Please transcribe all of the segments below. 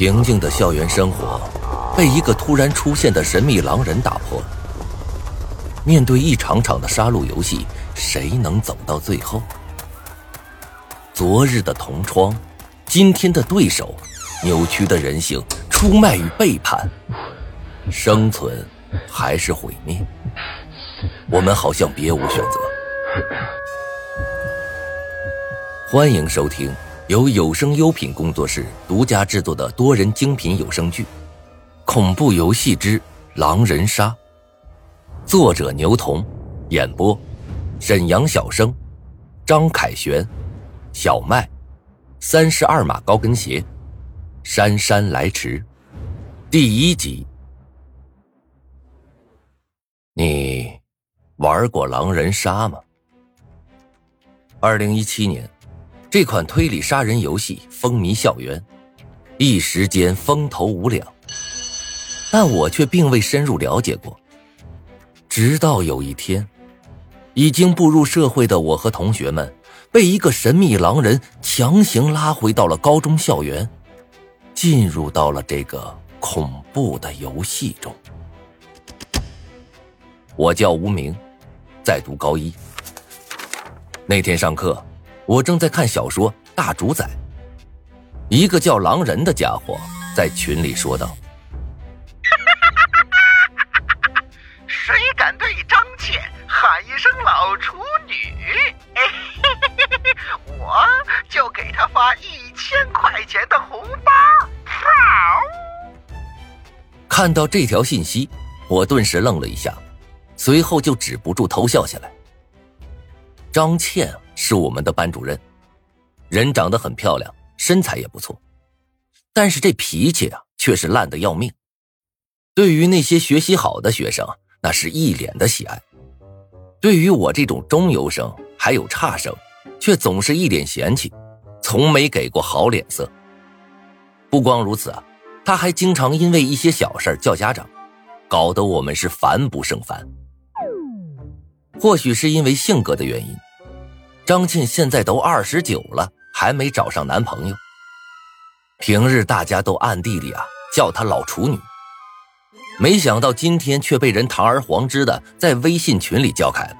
平静的校园生活被一个突然出现的神秘狼人打破。面对一场场的杀戮游戏，谁能走到最后？昨日的同窗，今天的对手，扭曲的人性，出卖与背叛，生存还是毁灭？我们好像别无选择。欢迎收听由有声优品工作室独家制作的多人精品有声剧《恐怖游戏之狼人杀》，作者牛童，演播沈阳小生，张凯旋，小麦，三十二码高跟鞋，姗姗来迟，第一集。你玩过狼人杀吗？二零一七年。这款推理杀人游戏风靡校园，一时间风头无两。但我却并未深入了解过。直到有一天，已经步入社会的我和同学们，被一个神秘狼人强行拉回到了高中校园，进入到了这个恐怖的游戏中。我叫无名，在读高一。那天上课。我正在看小说《大主宰》，一个叫狼人的家伙在群里说道：“谁敢对张倩喊一声老处女，我就给他发一千块钱的红包。”看到这条信息，我顿时愣了一下，随后就止不住偷笑起来。张倩。是我们的班主任，人长得很漂亮，身材也不错，但是这脾气啊，却是烂的要命。对于那些学习好的学生，那是一脸的喜爱；对于我这种中游生还有差生，却总是一脸嫌弃，从没给过好脸色。不光如此啊，他还经常因为一些小事叫家长，搞得我们是烦不胜烦。或许是因为性格的原因。张沁现在都二十九了，还没找上男朋友。平日大家都暗地里啊叫她老处女，没想到今天却被人堂而皇之的在微信群里叫开了。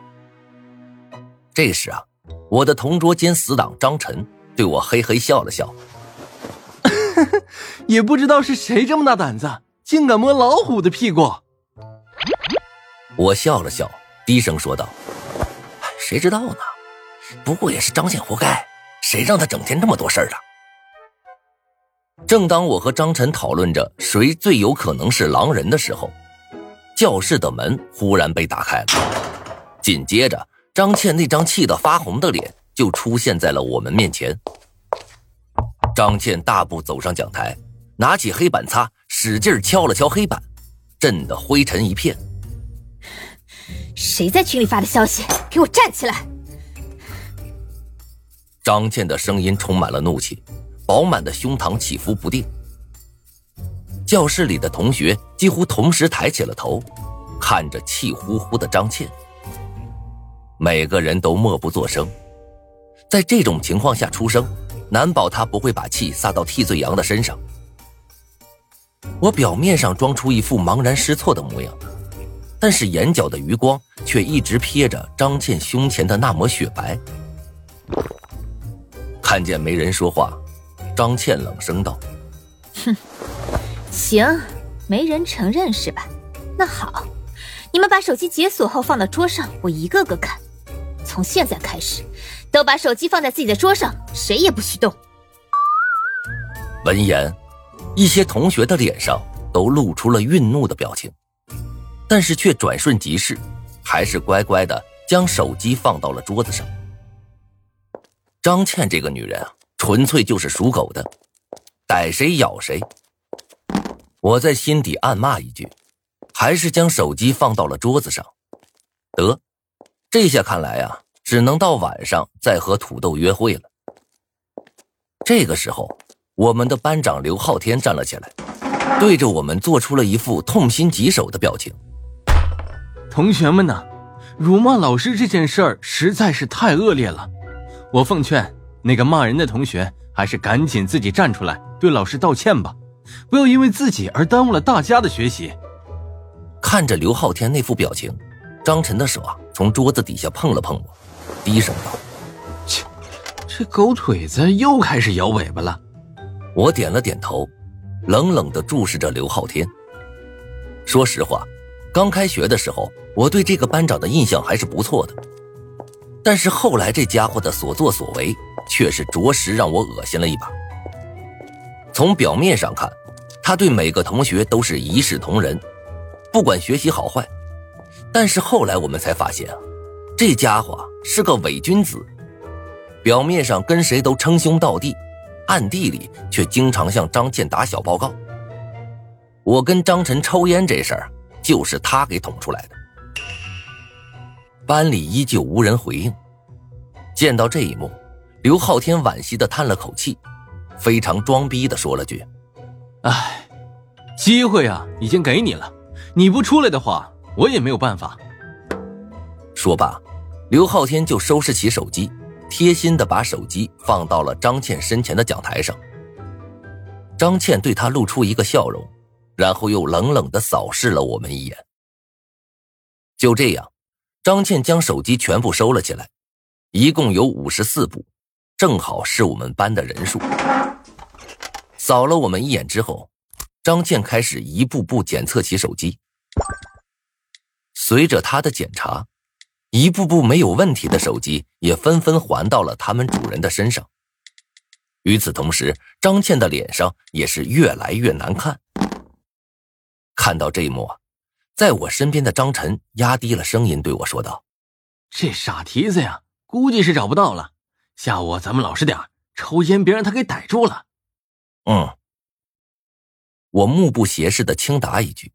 这时啊，我的同桌兼死党张晨对我嘿嘿笑了笑，也不知道是谁这么大胆子，竟敢摸老虎的屁股。我笑了笑，低声说道：“谁知道呢？”不过也是张倩活该，谁让他整天这么多事儿啊！正当我和张晨讨论着谁最有可能是狼人的时候，教室的门忽然被打开了，紧接着张倩那张气得发红的脸就出现在了我们面前。张倩大步走上讲台，拿起黑板擦，使劲敲了敲黑板，震得灰尘一片。谁在群里发的消息？给我站起来！张倩的声音充满了怒气，饱满的胸膛起伏不定。教室里的同学几乎同时抬起了头，看着气呼呼的张倩。每个人都默不作声。在这种情况下出声，难保他不会把气撒到替罪羊的身上。我表面上装出一副茫然失措的模样，但是眼角的余光却一直瞥着张倩胸前的那抹雪白。看见没人说话，张倩冷声道：“哼，行，没人承认是吧？那好，你们把手机解锁后放到桌上，我一个个看。从现在开始，都把手机放在自己的桌上，谁也不许动。”闻言，一些同学的脸上都露出了愠怒的表情，但是却转瞬即逝，还是乖乖的将手机放到了桌子上。张倩这个女人啊，纯粹就是属狗的，逮谁咬谁。我在心底暗骂一句，还是将手机放到了桌子上。得，这下看来啊，只能到晚上再和土豆约会了。这个时候，我们的班长刘昊天站了起来，对着我们做出了一副痛心疾首的表情。同学们呢，辱骂老师这件事儿实在是太恶劣了。我奉劝那个骂人的同学，还是赶紧自己站出来对老师道歉吧，不要因为自己而耽误了大家的学习。看着刘昊天那副表情，张晨的手啊从桌子底下碰了碰我，低声道：“切，这狗腿子又开始摇尾巴了。”我点了点头，冷冷的注视着刘昊天。说实话，刚开学的时候，我对这个班长的印象还是不错的。但是后来这家伙的所作所为，却是着实让我恶心了一把。从表面上看，他对每个同学都是一视同仁，不管学习好坏。但是后来我们才发现啊，这家伙是个伪君子，表面上跟谁都称兄道弟，暗地里却经常向张倩打小报告。我跟张晨抽烟这事儿，就是他给捅出来的。班里依旧无人回应。见到这一幕，刘昊天惋惜的叹了口气，非常装逼的说了句：“哎，机会啊，已经给你了，你不出来的话，我也没有办法。”说罢，刘昊天就收拾起手机，贴心的把手机放到了张倩身前的讲台上。张倩对他露出一个笑容，然后又冷冷的扫视了我们一眼。就这样。张倩将手机全部收了起来，一共有五十四部，正好是我们班的人数。扫了我们一眼之后，张倩开始一步步检测起手机。随着她的检查，一步步没有问题的手机也纷纷还到了他们主人的身上。与此同时，张倩的脸上也是越来越难看。看到这一幕。在我身边的张晨压低了声音对我说道：“这傻蹄子呀，估计是找不到了。下午咱们老实点抽烟别让他给逮住了。”嗯，我目不斜视的轻答一句。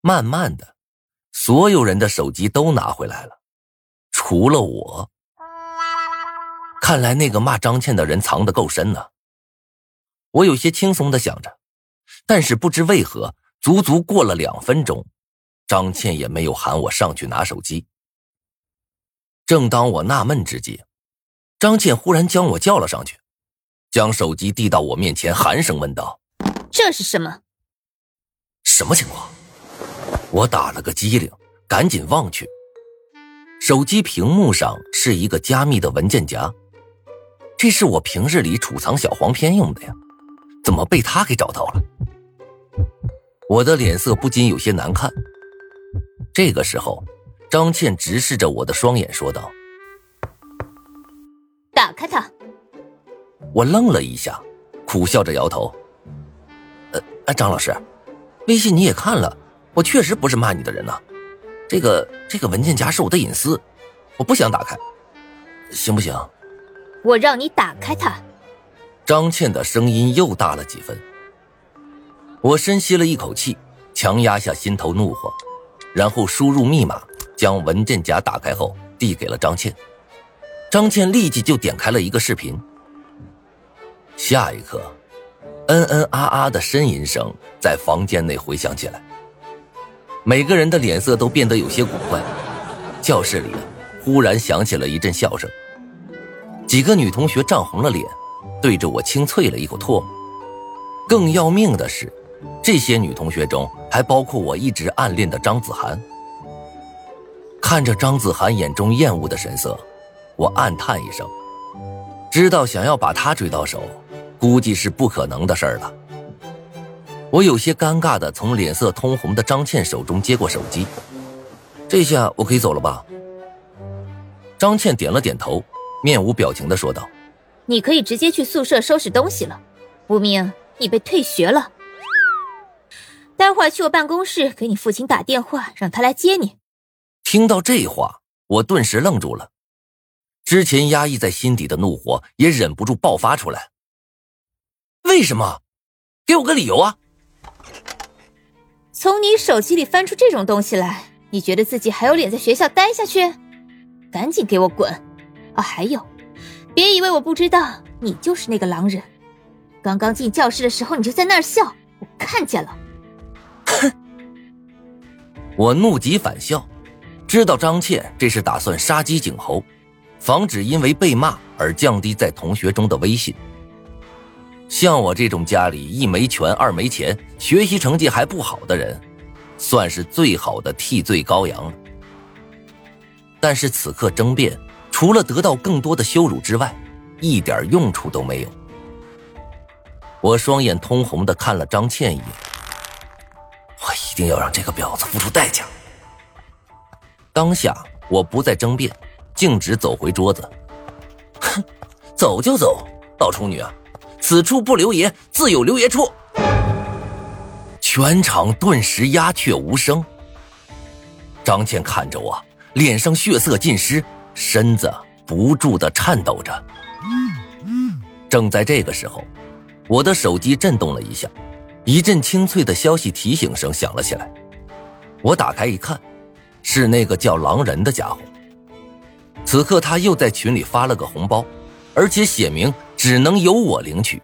慢慢的，所有人的手机都拿回来了，除了我。看来那个骂张倩的人藏得够深呢。我有些轻松的想着，但是不知为何。足足过了两分钟，张倩也没有喊我上去拿手机。正当我纳闷之际，张倩忽然将我叫了上去，将手机递到我面前，寒声问道：“这是什么？什么情况？”我打了个机灵，赶紧望去，手机屏幕上是一个加密的文件夹，这是我平日里储藏小黄片用的呀，怎么被他给找到了？我的脸色不禁有些难看。这个时候，张倩直视着我的双眼说道：“打开它。”我愣了一下，苦笑着摇头：“呃，张老师，微信你也看了，我确实不是骂你的人呐。这个这个文件夹是我的隐私，我不想打开，行不行？”我让你打开它。张倩的声音又大了几分。我深吸了一口气，强压下心头怒火，然后输入密码，将文件夹打开后递给了张倩。张倩立即就点开了一个视频。下一刻，嗯嗯啊啊的呻吟声在房间内回响起来，每个人的脸色都变得有些古怪。教室里忽然响起了一阵笑声，几个女同学涨红了脸，对着我轻啐了一口唾沫。更要命的是。这些女同学中还包括我一直暗恋的张子涵。看着张子涵眼中厌恶的神色，我暗叹一声，知道想要把她追到手，估计是不可能的事儿了。我有些尴尬的从脸色通红的张倩手中接过手机，这下我可以走了吧？张倩点了点头，面无表情的说道：“你可以直接去宿舍收拾东西了，无名，你被退学了。”待会儿去我办公室给你父亲打电话，让他来接你。听到这话，我顿时愣住了，之前压抑在心底的怒火也忍不住爆发出来。为什么？给我个理由啊！从你手机里翻出这种东西来，你觉得自己还有脸在学校待下去？赶紧给我滚！啊，还有，别以为我不知道，你就是那个狼人。刚刚进教室的时候，你就在那儿笑，我看见了。我怒极反笑，知道张倩这是打算杀鸡儆猴，防止因为被骂而降低在同学中的威信。像我这种家里一没权二没钱，学习成绩还不好的人，算是最好的替罪羔羊了。但是此刻争辩，除了得到更多的羞辱之外，一点用处都没有。我双眼通红的看了张倩一眼，我一定要让这个婊子付出代价。当下我不再争辩，径直走回桌子。哼，走就走，老处女啊！此处不留爷，自有留爷处。全场顿时鸦雀无声。张倩看着我，脸上血色尽失，身子不住的颤抖着。正在这个时候，我的手机震动了一下，一阵清脆的消息提醒声响了起来。我打开一看，是那个叫狼人的家伙。此刻他又在群里发了个红包，而且写明只能由我领取。